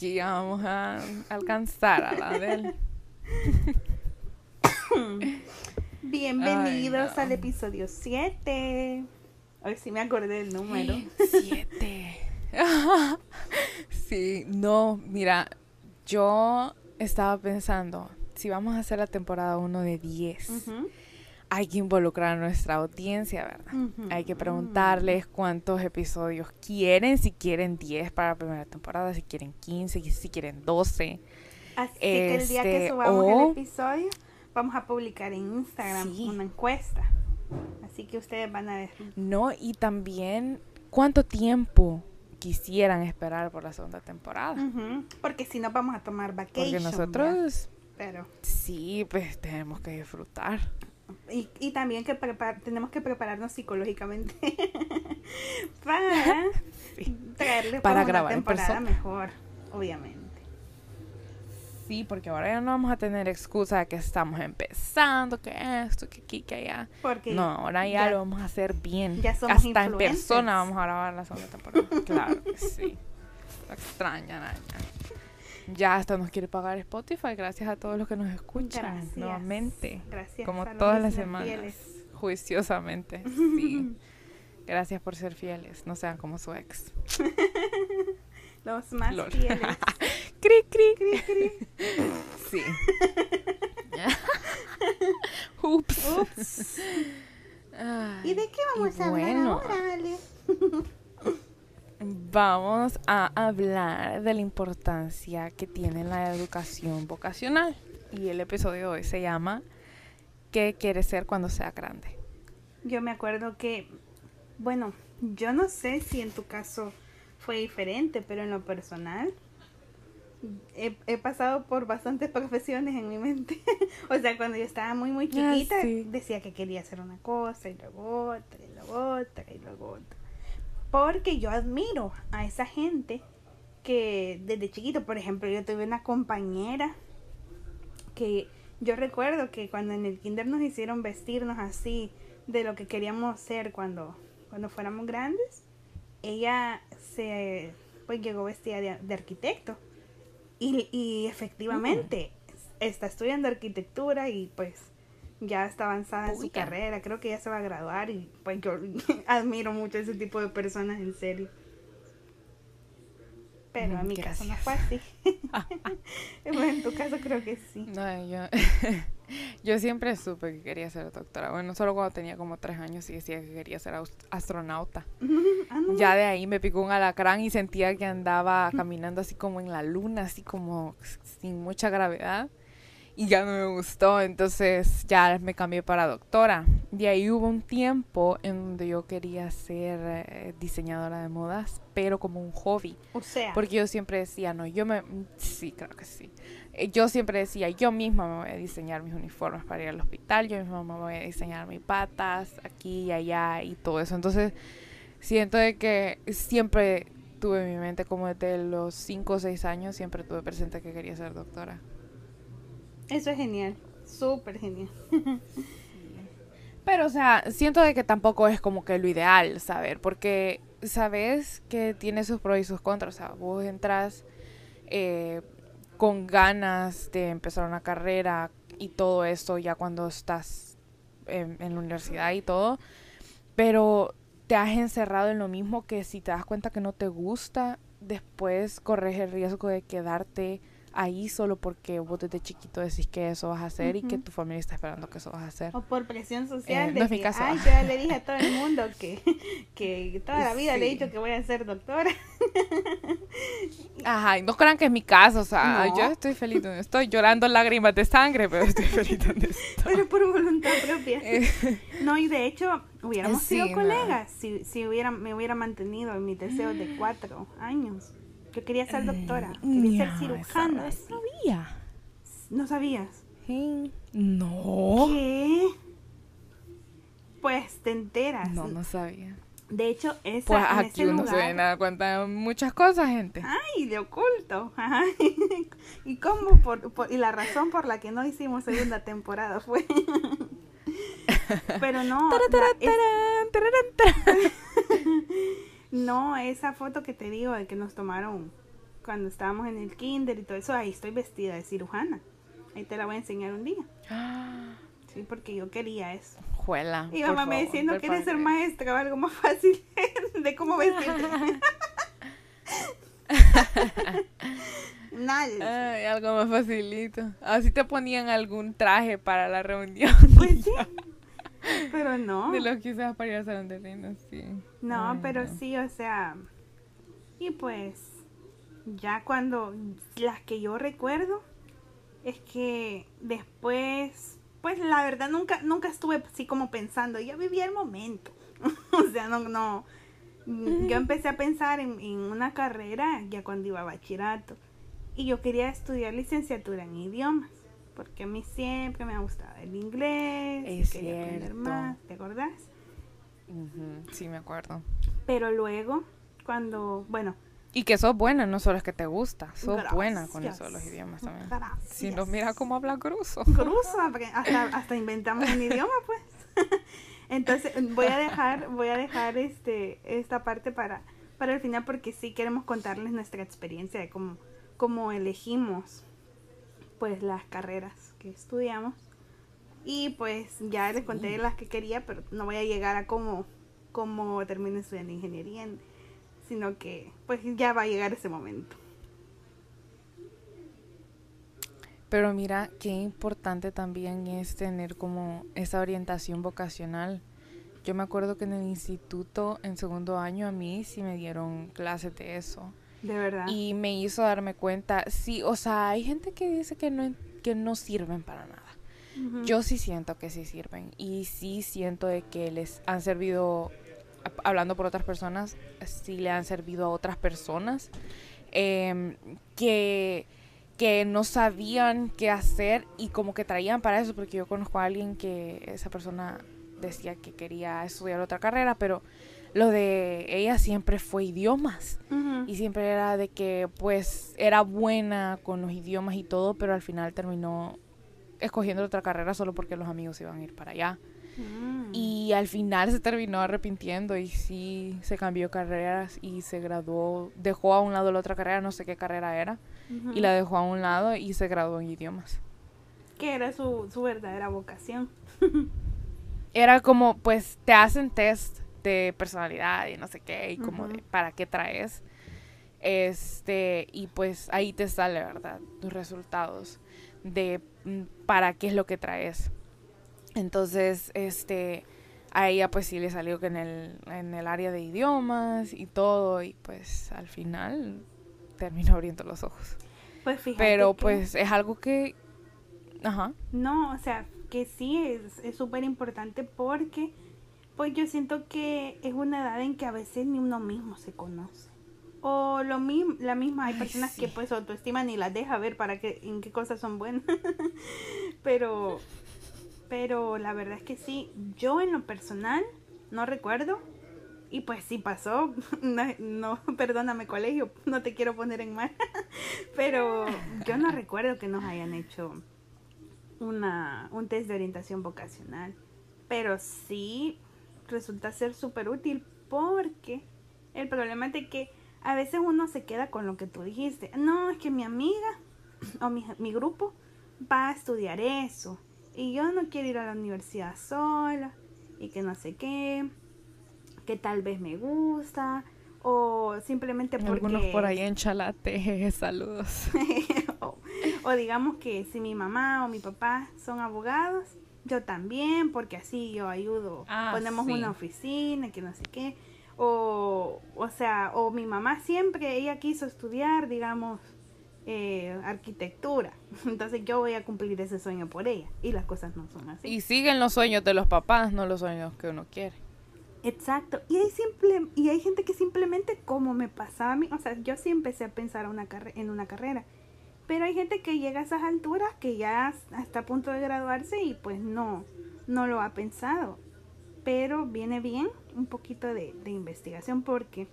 Aquí vamos a alcanzar a la de él. Bienvenidos al episodio 7. Hoy sí me acordé del número. 7. sí, no, mira, yo estaba pensando, si vamos a hacer la temporada 1 de 10, hay que involucrar a nuestra audiencia, ¿verdad? Hay que preguntarles cuántos episodios quieren, si quieren 10 para la primera temporada, si quieren 15, si quieren 12. Así que el día que este, subamos el episodio, vamos a publicar en Instagram una encuesta. Así que ustedes van a ver. No, y también cuánto tiempo quisieran esperar por la segunda temporada. Porque si no vamos a tomar vacation. Porque nosotros... Pero... Sí, pues tenemos que disfrutar. Y, y también que tenemos que prepararnos psicológicamente para traerle para grabar una temporada mejor, obviamente. Sí, porque ahora ya no vamos a tener excusa de que estamos empezando, que esto, que aquí, que allá. Porque no, ahora ya, lo vamos a hacer bien. Ya somos Hasta en persona vamos a grabar la segunda temporada. claro que sí. Lo extraña, Naña. Ya hasta nos quiere pagar Spotify, gracias a todos los que nos escuchan nuevamente. Gracias. Como todas las semanas. Juiciosamente. Sí. Gracias por ser fieles. No sean como su ex. los más fieles. cri, cri, cri, cri. Sí. Ups. Ups. ¿Y de qué vamos a hablar ahora, Ale? Vamos a hablar de la importancia que tiene la educación vocacional. Y el episodio de hoy se llama ¿Qué quieres ser cuando sea grande? Yo me acuerdo que, bueno, yo no sé si en tu caso fue diferente, pero en lo personal he, pasado por bastantes profesiones en mi mente. o sea, cuando yo estaba muy, muy ah, chiquita, decía que quería hacer una cosa y luego otra y luego otra y luego otra. Porque yo admiro a esa gente que desde chiquito, por ejemplo, yo tuve una compañera que yo recuerdo que cuando en el kinder nos hicieron vestirnos así de lo que queríamos ser cuando, cuando fuéramos grandes, ella se pues llegó vestida de, arquitecto. Y, y efectivamente está estudiando arquitectura y pues ya está avanzada en su carrera, creo que ya se va a graduar y pues yo admiro mucho ese tipo de personas en serio. Pero en mi caso no fue así. bueno, en tu caso creo que sí. No, yo, yo siempre supe que quería ser doctora. Bueno, solo cuando tenía como tres años y decía que quería ser astronauta. Ah, ya de ahí me picó un alacrán y sentía que andaba caminando así como en la luna, así como sin mucha gravedad y ya no me gustó, entonces ya me cambié para doctora. De ahí hubo un tiempo en donde yo quería ser eh, diseñadora de modas, pero como un hobby. O sea. Porque yo siempre decía, no, yo me... Sí, creo que sí. Eh, yo siempre decía, yo misma me voy a diseñar mis uniformes para ir al hospital, yo misma me voy a diseñar mis patas aquí y allá y todo eso. Entonces, siento de que siempre tuve en mi mente como desde los 5 o 6 años, siempre tuve presente que quería ser doctora. Eso es genial, súper genial. Pero, o sea, siento de que tampoco es como que lo ideal saber, porque sabes que tiene sus pros y sus contras. O sea, vos entras eh, con ganas de empezar una carrera y todo eso ya cuando estás en, en, la universidad y todo, pero te has encerrado en lo mismo que si te das cuenta que no te gusta, después corres el riesgo de quedarte ahí solo porque vos desde chiquito decís que eso vas a hacer y que tu familia está esperando que eso vas a hacer. O por presión social. Eh, de no es mi caso. Ay, yo ya le dije a todo el mundo que, que toda la vida le he dicho que voy a ser doctora. Ajá, y no crean que es mi caso, o sea, yo estoy feliz donde estoy, llorando lágrimas de sangre, pero estoy feliz donde estoy. Pero por voluntad propia. Eh, no, y de hecho, hubiéramos sido colegas si, si hubiera, me hubiera mantenido en mis deseos de cuatro años. Yo quería ser doctora, eh, quería ser cirujana. No sabía. ¿No sabías? No. ¿Qué? Pues te enteras. No, no sabía. De hecho, esa, pues aquí uno se viene a dar cuenta de muchas cosas, gente. Ay, de oculto. y cómo por, y la razón por la que no hicimos segunda temporada fue. Pero no. No, esa foto que te digo de que nos tomaron cuando estábamos en el kinder y todo eso, ahí estoy vestida de cirujana. Ahí te la voy a enseñar un día. Sí, porque yo quería eso. Juela. Y mamá me decía, no quieres ser maestra o algo más fácil de cómo vestirte. Nada. Ay, algo más facilito. Así te ponían algún traje para la reunión. Pues sí. Pero no. De lo que usabas para ir al salón de sí. No, pero sí, o sea. Y pues, ya cuando. Las que yo recuerdo es que después. Pues la verdad nunca, nunca estuve así como pensando, ya vivía el momento. o sea, no, no. Yo empecé a pensar en, en una carrera ya cuando iba a bachillerato. Y yo quería estudiar licenciatura en idiomas porque a mí siempre me ha gustado el inglés, es quería aprender más, ¿te acordás? Sí, me acuerdo. Pero luego, cuando, bueno... Y que sos buena, no solo es que te gusta, sos buena con eso de los idiomas también. Si nos mira cómo habla cruzo. Cruzo, hasta, hasta inventamos un idioma, pues. Entonces, voy a dejar, voy a dejar este, esta parte para, para el final porque sí queremos contarles nuestra experiencia de cómo, cómo elegimos pues las carreras que estudiamos. Y pues ya les conté las que quería, pero no voy a llegar a cómo, cómo termino estudiando ingeniería, sino que pues ya va a llegar ese momento. Pero mira, qué importante también es tener como esa orientación vocacional. Yo me acuerdo que en el instituto, en segundo año, a mí sí me dieron clases de eso. De verdad. Y me hizo darme cuenta, sí, o sea, hay gente que dice que no, que no sirven para nada. Yo sí siento que sí sirven y sí siento de que les han servido, hablando por otras personas, sí le han servido a otras personas em, que, que no sabían qué hacer y como que traían para eso, porque yo conozco a alguien que esa persona decía que quería estudiar otra carrera, pero lo de ella siempre fue idiomas y siempre era de que pues era buena con los idiomas y todo, pero al final terminó escogiendo otra carrera solo porque los amigos iban a ir para allá. Mm. Y al final se terminó arrepintiendo y sí se cambió carreras y se graduó, dejó a un lado la otra carrera, no sé qué carrera era, y la dejó a un lado y se graduó en idiomas. Que era su, su verdadera vocación. era como, pues te hacen test de personalidad y no sé qué, y como de para qué traes. Este, y pues ahí te sale, ¿verdad? Tus resultados de mm, para qué es lo que traes. Entonces, este, a ella pues sí le salió que en el, en el área de idiomas y todo, y pues al final terminó abriendo los ojos. Pues Pero pues es algo que... Ajá. No, o sea, que sí es súper importante porque pues yo siento que es una edad en que a veces ni uno mismo se conoce. O lo mismo, la misma, hay personas que pues autoestima ni las deja ver para que, en qué cosas son buenas. pero, pero la verdad es que sí, yo en lo personal no recuerdo. Y pues sí pasó, no, no, perdóname colegio, no te quiero poner en mal, pero yo no recuerdo que nos hayan hecho una, un test de orientación vocacional, pero sí resulta ser súper útil porque el problema es de que a veces uno se queda con lo que tú dijiste. No, es que mi amiga o mi, mi grupo va a estudiar eso y yo no quiero ir a la universidad sola y que no sé qué, que tal vez me gusta o simplemente porque... Algunos por ahí en Chalate, saludos. o, o digamos que si mi mamá o mi papá son abogados, yo también, porque así yo ayudo. Ah, Ponemos una oficina, que no sé qué. O, o sea, o mi mamá siempre, ella quiso estudiar, digamos, eh, arquitectura. Entonces yo voy a cumplir ese sueño por ella. Y las cosas no son así. Y siguen los sueños de los papás, no los sueños que uno quiere. Exacto. Y hay, simple, y hay gente que simplemente, como me pasaba a mí, o sea, yo sí empecé a pensar una en una carrera pero hay gente que llega a esas alturas que ya está a punto de graduarse y pues no, no lo ha pensado. Pero viene bien un poquito de, investigación porque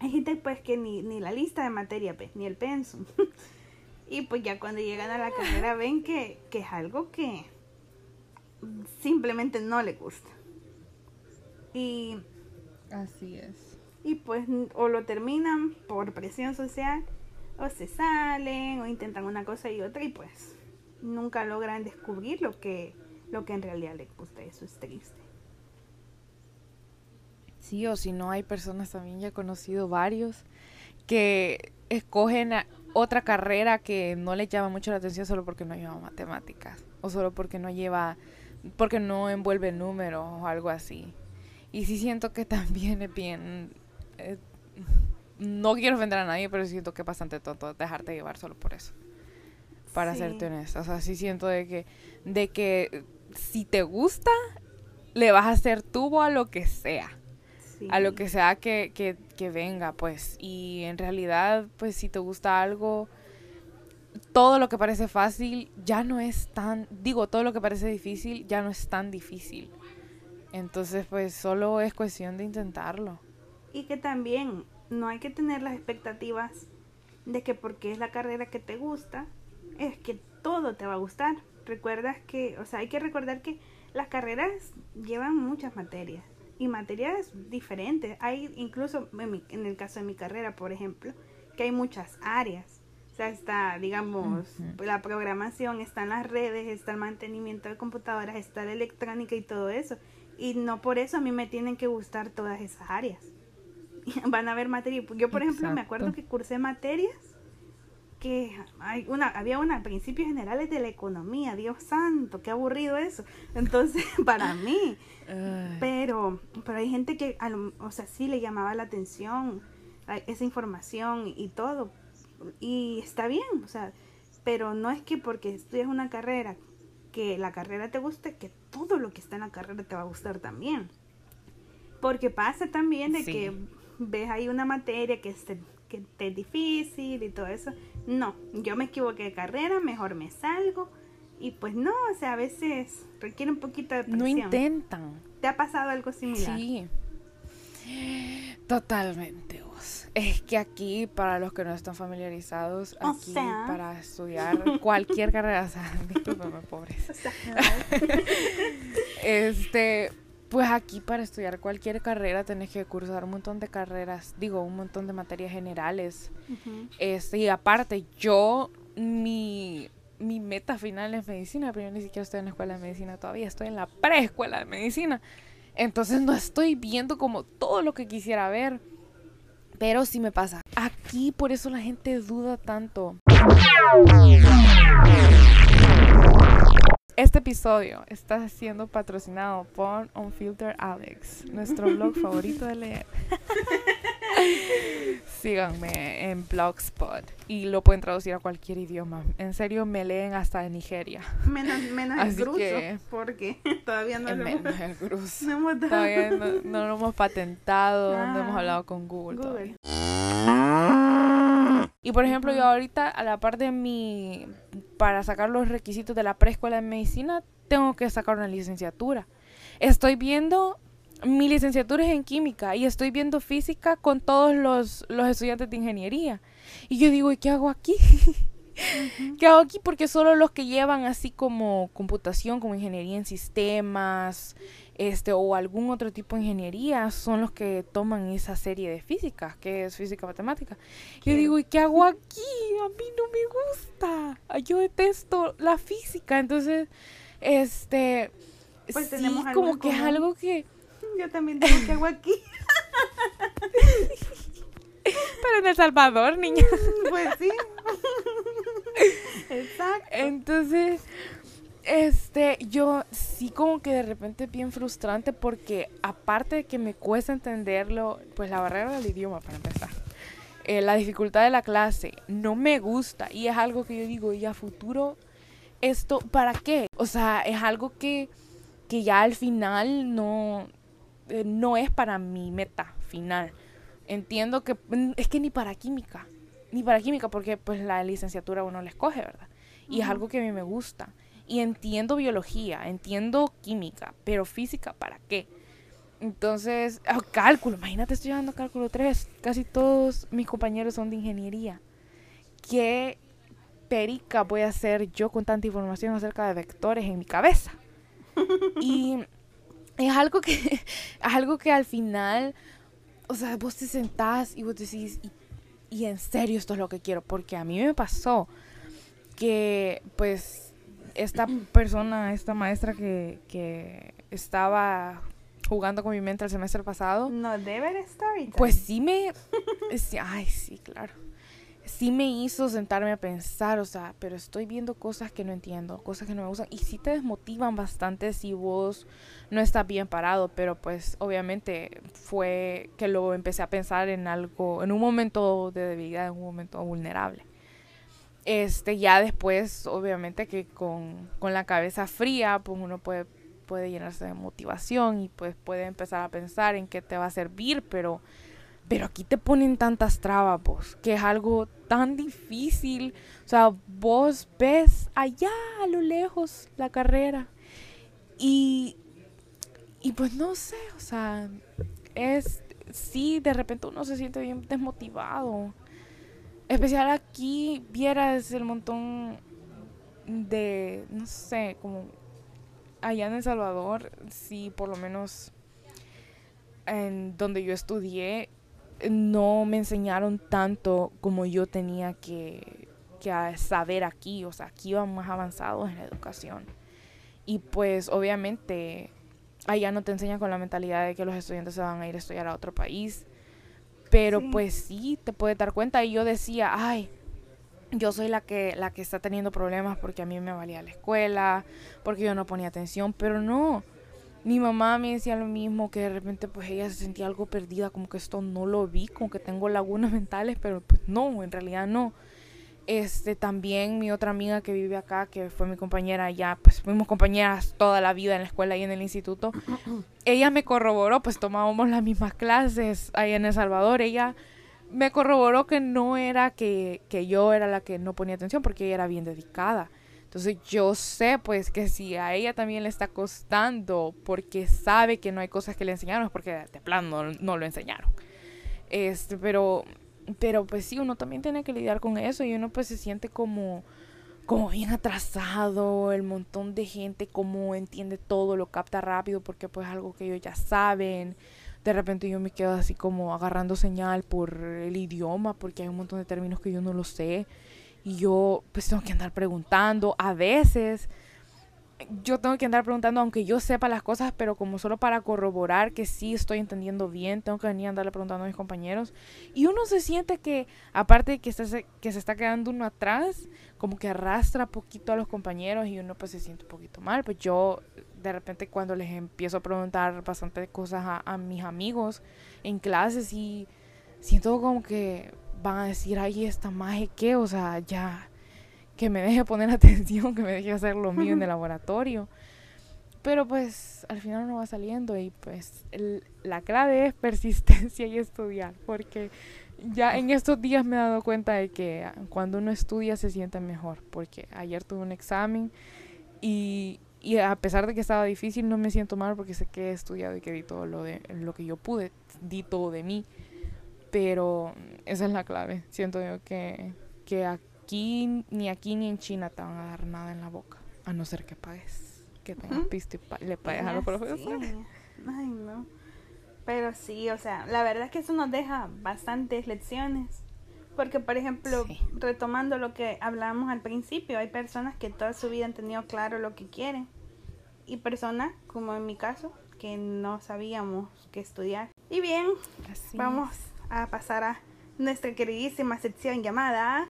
hay gente pues que ni, ni la lista de materia, pues, ni el pensum. y pues ya cuando llegan a la carrera ven que, que es algo que simplemente no le gusta. Y así es. y pues o lo terminan por presión social o se salen o intentan una cosa y otra y pues nunca logran descubrir lo que lo que en realidad les gusta eso es triste. Sí o si no hay personas también ya he conocido varios que escogen otra carrera que no les llama mucho la atención solo porque no lleva matemáticas o solo porque no lleva porque no envuelve números o algo así. Y sí siento que también es bien eh, no quiero ofender a nadie, pero siento que es bastante tonto dejarte llevar solo por eso. Para serte honesta. O sea, sí siento de que, de que si te gusta, le vas a hacer tubo a lo que sea. A lo que sea que, que, que venga, pues. Y en realidad, pues si te gusta algo, todo lo que parece fácil ya no es tan, digo, todo lo que parece difícil ya no es tan difícil. Entonces, pues solo es cuestión de intentarlo y que también no hay que tener las expectativas de que porque es la carrera que te gusta, es que todo te va a gustar. Recuerdas que, o sea, hay que recordar que las carreras llevan muchas materias y materias diferentes. Hay incluso en, el caso de mi carrera, por ejemplo, que hay muchas áreas. O sea, está, digamos, la programación, están las redes, está el mantenimiento de computadoras, está la electrónica y todo eso. Y no por eso a mí me tienen que gustar todas esas áreas. van a haber materias. Yo, por ejemplo, me acuerdo que cursé materias que hay una, había una principios generales de la economía, Dios santo, qué aburrido eso. Entonces, para mí, pero, pero hay gente que, o sea, sí le llamaba la atención esa información y todo, y está bien, o sea, pero no es que porque estudias una carrera, que la carrera te guste, que todo lo que está en la carrera te va a gustar también. Porque pasa también de que ves ahí una materia que, que es difícil y todo eso. No, yo me equivoqué de carrera, mejor me salgo. Y pues no, o sea, a veces requiere un poquito de presión. No intentan. ¿Te ha pasado algo similar? Sí. Totalmente, vos. Es que aquí, para los que no están familiarizados, aquí para estudiar cualquier carrera, o sea, discúlpame, pobres. este, pues aquí para estudiar cualquier carrera tenés que cursar un montón de carreras, digo, un montón de materias generales. este, y aparte, yo, mi, mi meta final es medicina, pero yo ni siquiera estoy en la escuela de medicina todavía, estoy en la preescuela de medicina. Entonces no estoy viendo como todo lo que quisiera ver. Pero sí me pasa. Aquí por eso la gente duda tanto. Este episodio está siendo patrocinado por Unfilter Alex, nuestro blog favorito de leer. Síganme en Blogspot y lo pueden traducir a cualquier idioma. En serio, me leen hasta de Nigeria. Menos, menos el gruso, porque todavía no lo hemos, el Todavía no, lo hemos patentado, no hemos ah, hablado con Google. Google. Y por ejemplo, yo ahorita, a la par de mi, para sacar los requisitos de la preescuela de medicina, tengo que sacar una licenciatura. Estoy viendo, mi licenciatura es en química y estoy viendo física con todos los, los estudiantes de ingeniería. Y yo digo, ¿y qué hago aquí? ¿Qué hago aquí? Porque solo los que llevan así como computación, como ingeniería en sistemas, este o algún otro tipo de ingeniería son los que toman esa serie de física, que es física matemática. Yo digo, ¿y qué hago aquí? A mí no me gusta. Yo detesto la física, entonces este pues tenemos como que es algo que yo también tengo que hago aquí. Pero en El Salvador, niña. Pues sí. Exacto. Entonces, este, yo sí como que de repente es bien frustrante porque aparte de que me cuesta entenderlo, pues la barrera del idioma para empezar, eh, la dificultad de la clase, no me gusta y es algo que yo digo, y a futuro, esto, ¿para qué? O sea, es algo que, que ya al final no, eh, no es para mi meta final. Entiendo que mm, es que ni para química, ni para química porque pues la licenciatura uno la escoge, ¿verdad? Y es algo que a mí me gusta. Y entiendo biología, entiendo química, pero física, ¿para qué? Entonces, ah, cálculo, imagínate, estoy llevando cálculo 3. Casi todos mis compañeros son de ingeniería. ¿Qué perica voy a hacer yo con tanta información acerca de vectores en mi cabeza? y es algo que, es algo que al final o sea, vos te sentás y vos decís, y, y en serio esto es lo que quiero, porque a mí me pasó que pues esta persona, esta maestra que, que estaba jugando con mi mente el semestre pasado. No debe story. Pues sí me... sí, ay, sí, claro. Sí me hizo sentarme a pensar, o sea, pero estoy viendo cosas que no entiendo, cosas que no me gustan. Y sí te desmotivan bastante si vos no estás bien parado, pero pues obviamente fue que luego empecé a pensar en algo, en un momento de debilidad, en un momento vulnerable. Este, ya después, obviamente que con, con la cabeza fría, pues uno puede puede llenarse de motivación y pues puede empezar a pensar en qué te va a servir, pero, pero aquí te ponen tantas trabas, vos, que es algo tan difícil. O sea, vos ves allá a lo lejos la carrera y, y pues no sé, o sea, es, sí, de repente uno se siente bien desmotivado. Especial aquí vieras el montón de, no sé, como allá en El Salvador, sí, por lo menos en donde yo estudié, no me enseñaron tanto como yo tenía que, que saber aquí. O sea, aquí iban más avanzados en la educación. Y pues obviamente allá no te enseñan con la mentalidad de que los estudiantes se van a ir a estudiar a otro país. Pero pues sí, te puedes dar cuenta. Y yo decía, ay, yo soy la que, la que está teniendo problemas porque a mí me valía la escuela, porque yo no ponía atención, pero no. Mi mamá me decía lo mismo, que de repente pues ella se sentía algo perdida, como que esto no lo vi, como que tengo lagunas mentales, pero pues no, en realidad no. Este, también mi otra amiga que vive acá, que fue mi compañera ya, pues fuimos compañeras toda la vida en la escuela y en el instituto. ella me corroboró, pues tomábamos las mismas clases ahí en El Salvador. Ella me corroboró que no era que, que, yo era la que no ponía atención porque ella era bien dedicada. Entonces yo sé pues que si a ella también le está costando porque sabe que no hay cosas que le enseñaron es porque de plano no, no, lo enseñaron. Este, pero, pero pues sí, uno también tiene que lidiar con eso y uno pues se siente como, como bien atrasado, el montón de gente como entiende todo, lo capta rápido porque pues es algo que ellos ya saben de repente yo me quedo así como agarrando señal por el idioma, porque hay un montón de términos que yo no lo sé. Y yo pues tengo que andar preguntando. A veces yo tengo que andar preguntando, aunque yo sepa las cosas, pero como solo para corroborar que sí estoy entendiendo bien, tengo que venir a andarle preguntando a mis compañeros. Y uno se siente que, aparte de que, se, que se está quedando uno atrás, como que arrastra poquito a los compañeros y uno pues se siente un poquito mal. Pues yo de repente cuando les empiezo a preguntar bastante cosas a, mis amigos en clases y siento como que van a decir, ay, esta magia que, o sea, ya, que me deje poner atención, que me deje hacer lo mío en el laboratorio. Pero pues al final no va saliendo y pues la clave es persistencia y estudiar, porque ya en estos días me he dado cuenta de que cuando uno estudia se siente mejor, porque ayer tuve un examen y, y a pesar de que estaba difícil, no me siento mal porque sé que he estudiado y que di todo lo, de, lo que yo pude, di todo de mí. Pero esa es la clave. Siento yo que, que aquí, ni aquí ni en China te van a dar nada en la boca, a no ser que pagues. Que tengas pisto y le pagues a los profesores. Ay, no. Pero sí, o sea, la verdad es que eso nos deja bastantes lecciones. Porque, por ejemplo, retomando lo que hablábamos al principio, hay personas que toda su vida han tenido claro lo que quieren y personas, como en mi caso, que no sabíamos qué estudiar. Y bien, vamos a pasar a nuestra queridísima sección llamada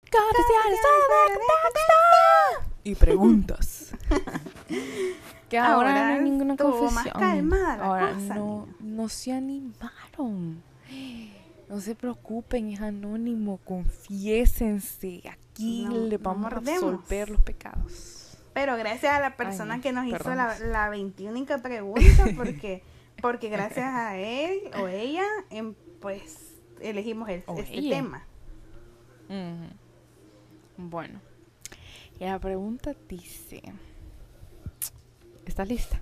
y preguntas. que ahora, no hay ninguna confesión. Más calmada ahora no, no se animaron. No se preocupen, es anónimo, confiésense. Aquí le vamos a resolver los pecados. Pero gracias a la persona que nos hizo la, la 21 pregunta, porque, porque gracias a él o ella, em, pues elegimos este tema. Bueno, y la pregunta dice: ¿Estás lista?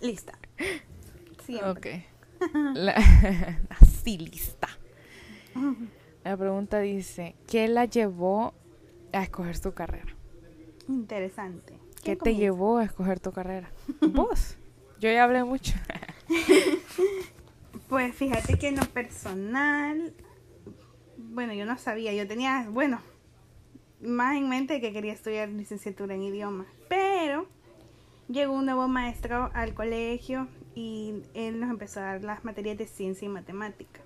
Lista. Siempre. Ok. así lista. La pregunta dice: ¿Qué la llevó a escoger su carrera? Interesante. ¿Qué te llevó a escoger tu carrera? Vos. Yo ya hablé mucho. Pues fíjate que en lo personal, bueno, yo no sabía, yo tenía, bueno, más en mente que quería estudiar licenciatura en idiomas, pero llegó un nuevo maestro al colegio y él nos empezó a dar las materias de ciencia y matemática.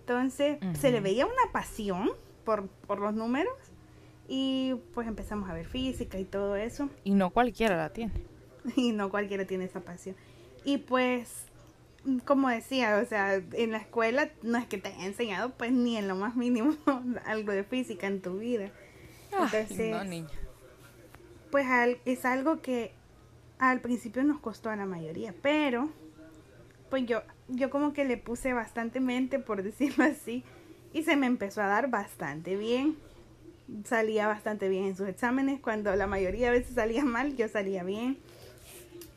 Entonces se le veía una pasión por, por los números y pues empezamos a ver física y todo eso. Y no cualquiera la tiene. Y no cualquiera tiene esa pasión. Y pues, como decía, o sea, en la escuela no es que te haya enseñado pues ni en lo más mínimo algo de física en tu vida. Entonces, no, niña. pues es algo que al principio nos costó a la mayoría, pero pues yo, yo como que le puse bastante mente, por decirlo así, y se me empezó a dar bastante bien. Salía bastante bien en sus exámenes, cuando la mayoría de veces salía mal, yo salía bien.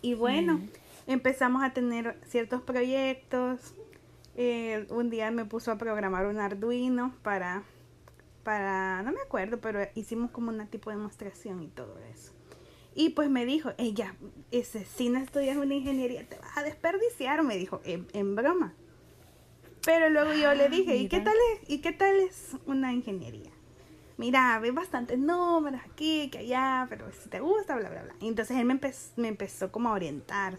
Y bueno, mm. Empezamos a tener ciertos proyectos. Eh, un día me puso a programar un Arduino para, para, no me acuerdo, pero hicimos como una tipo de demostración y todo eso. Y pues me dijo, ella, ese, si no estudias una ingeniería, te vas a desperdiciar, me dijo, en, broma. Pero luego yo le dije, ¿y qué, tal es, ¿y qué tal es una ingeniería? Mira, ves bastantes números aquí, que allá, pero si te gusta, bla, bla, bla. Y entonces él me, me empezó como a orientar.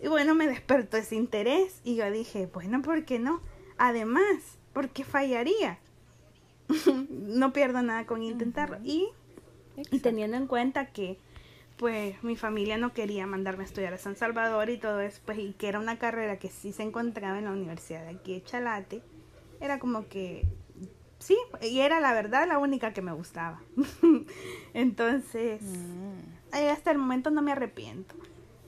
Y bueno, me despertó ese interés y yo dije, bueno, ¿por qué no? Además, ¿por qué fallaría? no pierdo nada con intentarlo. y, y, teniendo en cuenta que pues mi familia no quería mandarme a estudiar a San Salvador y todo eso, pues y que era una carrera que sí se encontraba en la universidad de aquí de Chalate, era como que sí, y era la verdad la única que me gustaba. Entonces, mm. hasta el momento no me arrepiento.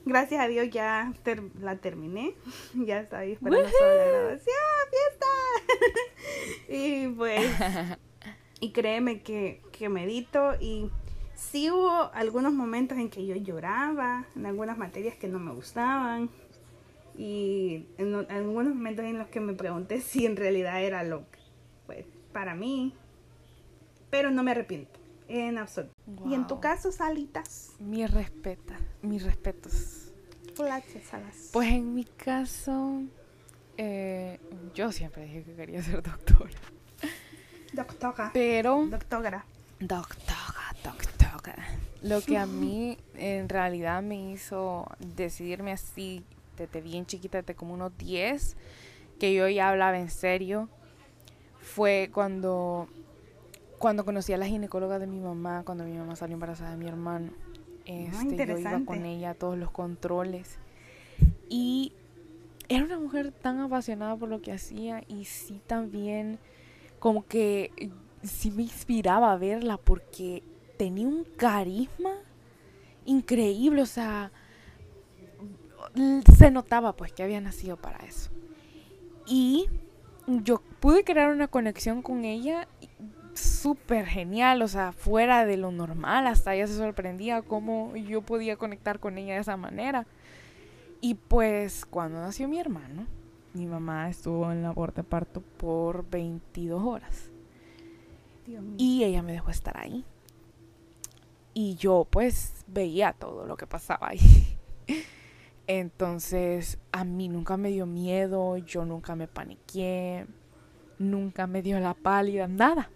Gracias a Dios ya la terminé. ya estaba esperando la graduación, fiesta. y pues, y créeme que, que medito. Y sí hubo algunos momentos en que yo lloraba, en algunas materias que no me gustaban. Y en, algunos momentos en los que me pregunté si en realidad era lo que pues, para mí, pero no me arrepiento en absoluto. Y en tu caso, Salitas. Mi respeta, mis respetos. Pues en mi caso, eh, yo siempre dije que quería ser doctora. Doctora. Pero. Doctora. Doctora, doctora. Lo que a mí en realidad me hizo decidirme así desde bien chiquita, desde como unos 10, que yo ya hablaba en serio, fue cuando, cuando conocí a la ginecóloga de mi mamá, cuando mi mamá salió embarazada de mi hermano. Ah, este, yo iba con ella a todos los controles. Y era una mujer tan apasionada por lo que hacía y sí también como que sí me inspiraba a verla porque tenía un carisma increíble, o sea, se notaba pues que había nacido para eso. Y yo pude crear una conexión con ella súper genial, o sea, fuera de lo normal, hasta ella se sorprendía cómo yo podía conectar con ella de esa manera. Y pues cuando nació mi hermano, mi mamá estuvo en labor de parto por 22 horas. Y ella me dejó estar ahí. Y yo pues veía todo lo que pasaba ahí. Entonces a mí nunca me dio miedo, yo nunca me paniqué, nunca me dio la pálida, nada.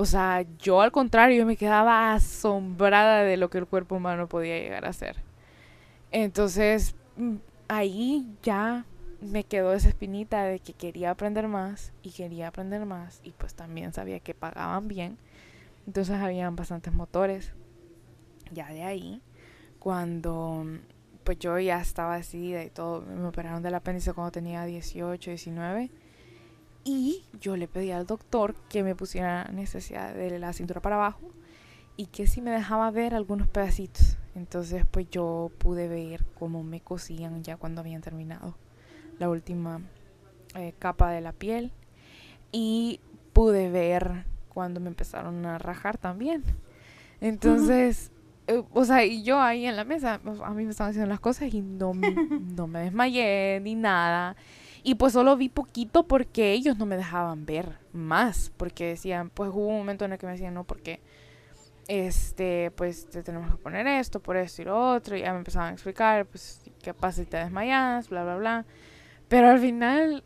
O sea, yo al contrario, me quedaba asombrada de lo que el cuerpo humano podía llegar a ser. Entonces, mm, ahí ya me quedó esa espinita de que quería aprender más y quería aprender más y pues también sabía que pagaban bien. Entonces habían bastantes motores. Ya de ahí, cuando pues yo ya estaba decidida y todo, me operaron del apéndice cuando tenía 18, 19. Y yo le pedí al doctor que me pusiera necesidad de la cintura para abajo y que si me dejaba ver algunos pedacitos. Entonces pues yo pude ver cómo me cosían ya cuando habían terminado la última eh, capa de la piel y pude ver cuando me empezaron a rajar también. Entonces, eh, o sea, y yo ahí en la mesa, a mí me estaban haciendo las cosas y no, no me desmayé ni nada. Y pues solo vi poquito porque ellos no me dejaban ver más, porque decían, pues hubo un momento en el que me decían, no, porque este, pues te tenemos que poner esto, por esto y lo otro, y ya me empezaban a explicar, pues, qué pasa si te desmayas, bla, bla, bla. Pero al final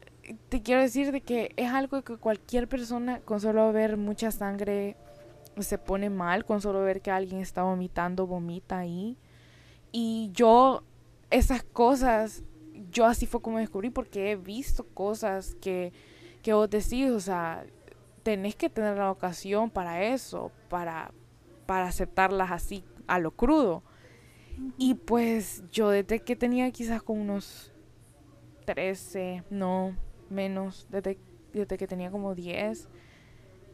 te quiero decir de que es algo que cualquier persona con solo ver mucha sangre se pone mal, con solo ver que alguien está vomitando, vomita ahí. Y yo, esas cosas, yo así fue como descubrí porque he visto cosas que, que vos decís, o sea, tenés que tener la ocasión para eso, para, para aceptarlas así a lo crudo. Y pues yo desde que tenía quizás como unos 13, no, menos, desde, desde que tenía como 10,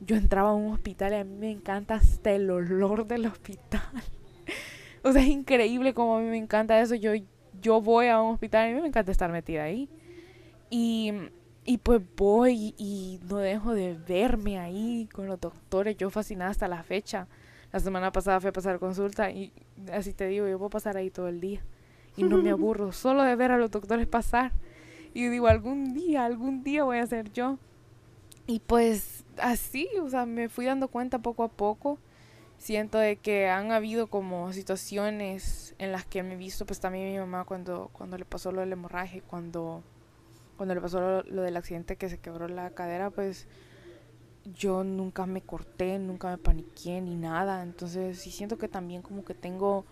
yo entraba a un hospital y a mí me encanta hasta el olor del hospital. o sea, es increíble como a mí me encanta eso. Yo, yo voy a un hospital y a mí me encanta estar metida ahí. Y, y pues voy y no dejo de verme ahí con los doctores. Yo fascinada hasta la fecha. La semana pasada fui a pasar consulta y así te digo, yo puedo pasar ahí todo el día. Y no me aburro solo de ver a los doctores pasar. Y digo, algún día, algún día voy a ser yo. Y pues así, o sea, me fui dando cuenta poco a poco. Siento de que han habido como situaciones en las que me he visto, pues también mi mamá cuando, cuando le pasó lo del hemorraje, cuando, cuando le pasó lo, lo del accidente que se quebró la cadera, pues yo nunca me corté, nunca me paniqué ni nada. Entonces sí siento que también como que tengo,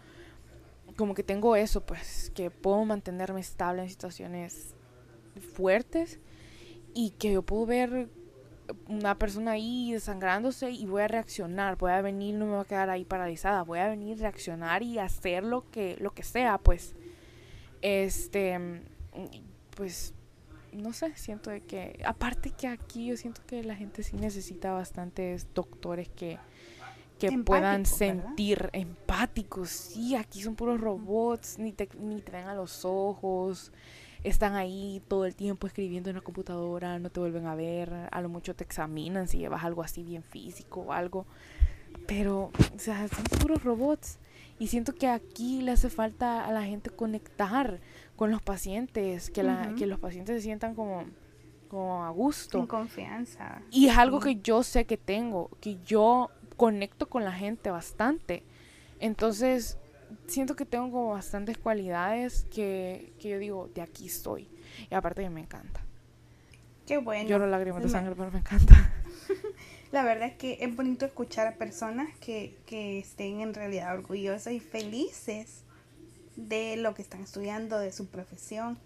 como que tengo eso, pues, que puedo mantenerme estable en situaciones fuertes y que yo puedo ver una persona ahí desangrándose y voy a reaccionar, voy a venir, no me voy a quedar ahí paralizada, voy a venir, reaccionar y hacer lo que, lo que sea, pues, este, pues, no sé, siento de que, aparte que aquí yo siento que la gente sí necesita bastantes doctores que, que puedan sentir empáticos, sí, aquí son puros robots, ni te, ni te ven a los ojos, están ahí todo el tiempo escribiendo en la computadora, no te vuelven a ver, a lo mucho te examinan si llevas algo así bien físico o algo. Pero, o sea, son puros robots. Y siento que aquí le hace falta a la gente conectar con los pacientes, que, la, que los pacientes se sientan como, como a gusto. En confianza. Y es algo que yo sé que tengo, que yo conecto con la gente bastante. Entonces, siento que tengo como bastantes cualidades que, que yo digo, de aquí estoy. Y aparte que me encanta. Qué bueno. Lloro lágrimas de sangre, pero me encanta. La verdad es que es bonito escuchar a personas que, que estén en realidad orgullosas y felices de lo que están estudiando, de su profesión.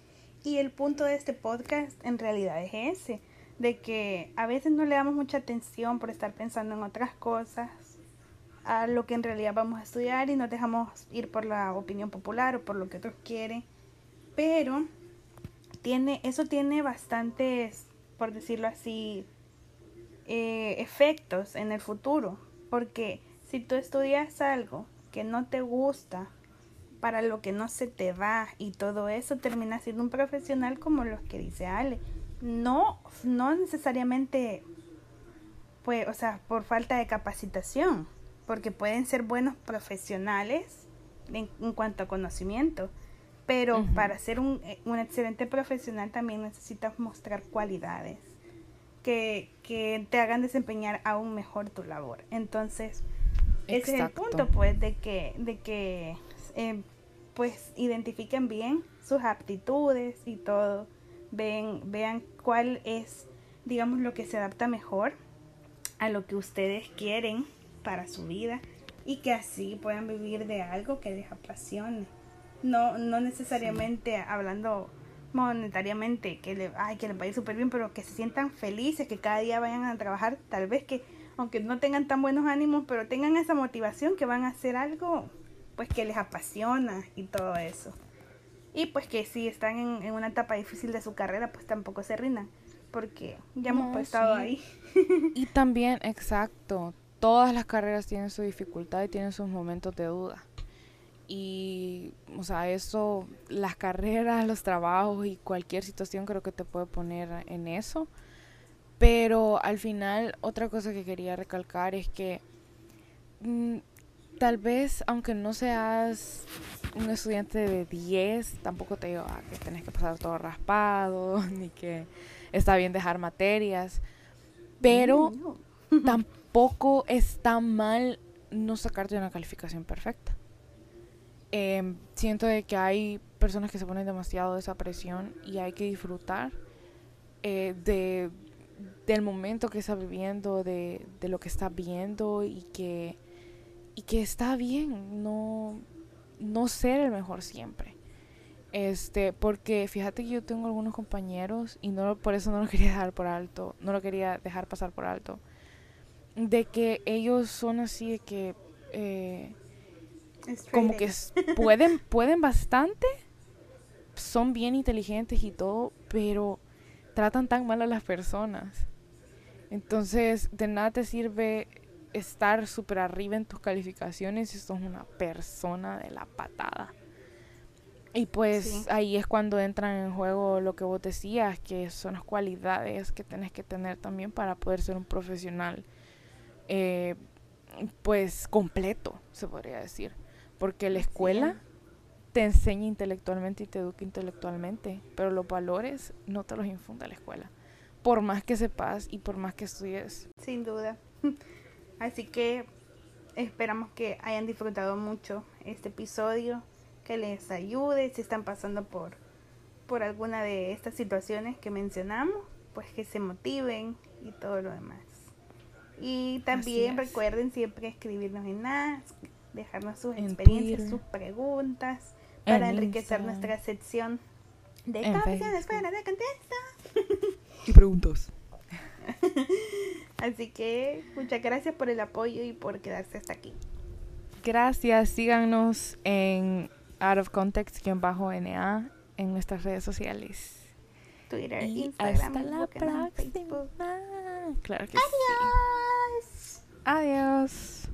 Y el punto de este podcast en realidad es ese, de que a veces no le damos mucha atención por estar pensando en otras cosas a lo que en realidad vamos a estudiar y nos dejamos ir por la opinión popular o por lo que otros quieren. Pero tiene, eso tiene bastantes, por decirlo así, eh, efectos en el futuro. Porque si tú estudias algo que no te gusta, para lo que no se te va y todo eso, termina siendo un profesional como los que dice Ale. No, no necesariamente, pues, o sea, por falta de capacitación porque pueden ser buenos profesionales en, cuanto a conocimiento, pero para ser un, eh, un, excelente profesional también necesitas mostrar cualidades que, que, te hagan desempeñar aún mejor tu labor. Entonces, ese es el punto, pues, de que, de que eh, pues identifiquen bien sus aptitudes y todo, ven, vean cuál es, digamos, lo que se adapta mejor a lo que ustedes quieren para su vida y que así puedan vivir de algo que les apasione. No, no necesariamente hablando monetariamente que le, ay, que les vaya súper bien, pero que se sientan felices, que cada día vayan a trabajar, tal vez que aunque no tengan tan buenos ánimos, pero tengan esa motivación que van a hacer algo pues que les apasiona y todo eso. Y pues que si están en, una etapa difícil de su carrera, pues tampoco se rindan, porque ya hemos estado ahí. y también, exacto, todas las carreras tienen su dificultad y tienen sus momentos de duda. Y, o sea, eso, las carreras, los trabajos y cualquier situación creo que te puede poner en eso. Pero al final, otra cosa que quería recalcar es que mm, tal vez, aunque no seas un estudiante de 10, tampoco te digo ah, que tenés que pasar todo raspado, ni que está bien dejar materias. Pero tampoco tampoco está mal no sacarte una calificación perfecta. Em, siento de que hay personas que se ponen demasiado de esa presión y hay que disfrutar eh, de, del momento que está viviendo, de, de lo que está viendo y que, y que está bien no, no ser el mejor siempre. Este, porque fíjate que yo tengo algunos compañeros y no por eso no lo quería dejar por alto, no lo quería dejar pasar por alto, de que ellos son así de que eh, como que pueden pueden bastante, son bien inteligentes y todo, pero tratan tan mal a las personas. Entonces, de nada te sirve estar súper arriba en tus calificaciones si sos una persona de la patada. Y pues ahí es cuando entran en juego lo que vos decías, que son las cualidades que tenés que tener también para poder ser un profesional, eh, pues completo, se podría decir. Porque la escuela te enseña intelectualmente y te educa intelectualmente, pero los valores no te los infunde la escuela, por más que sepas y por más que estudies. Sin duda. Así que esperamos que hayan disfrutado mucho este episodio, que les ayude si están pasando por, por alguna de estas situaciones que mencionamos, pues que se motiven y todo lo demás. Y también recuerden siempre escribirnos en Ask, dejarnos sus experiencias, sus preguntas, para enriquecer nuestra sección de opciones fuera de contexto. y preguntas. Así que muchas gracias por el apoyo y por quedarse hasta aquí. Gracias, síganos en Out of Context-NA en nuestras redes sociales. Twitter, y Instagram, hasta la próxima. Claro que Adiós. Adiós.